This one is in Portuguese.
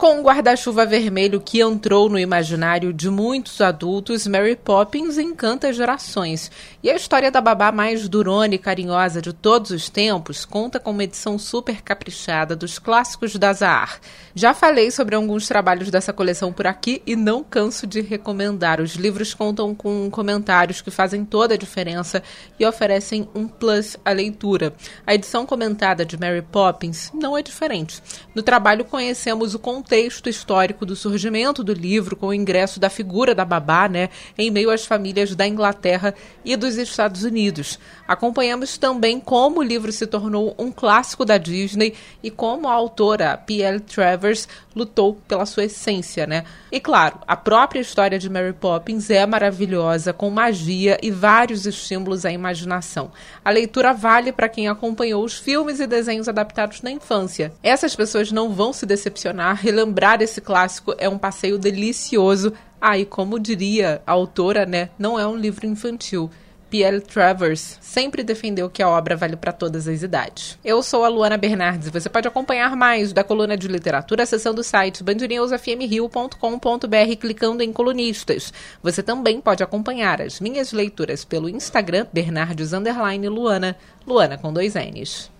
Com um guarda-chuva vermelho que entrou no imaginário de muitos adultos, Mary Poppins encanta gerações. E a história da babá mais durona e carinhosa de todos os tempos conta com uma edição super caprichada dos clássicos da Zahar. Já falei sobre alguns trabalhos dessa coleção por aqui e não canso de recomendar. Os livros contam com comentários que fazem toda a diferença e oferecem um plus à leitura. A edição comentada de Mary Poppins não é diferente. No trabalho conhecemos o contexto histórico do surgimento do livro com o ingresso da figura da babá, né, em meio às famílias da Inglaterra e dos Estados Unidos. Acompanhamos também como o livro se tornou um clássico da Disney e como a autora P.L. Travers lutou pela sua essência, né? E claro, a própria história de Mary Poppins é maravilhosa, com magia e vários estímulos à imaginação. A leitura vale para quem acompanhou os filmes e desenhos adaptados na infância. Essas pessoas não vão se decepcionar relembrar esse clássico é um passeio delicioso. Ah, como diria a autora, né, não é um livro infantil. P.L. Travers sempre defendeu que a obra vale para todas as idades. Eu sou a Luana Bernardes e você pode acompanhar mais da coluna de literatura acessando o site bandnewsfmrio.com.br clicando em colunistas. Você também pode acompanhar as minhas leituras pelo Instagram Bernardes Luana, Luana com dois N's.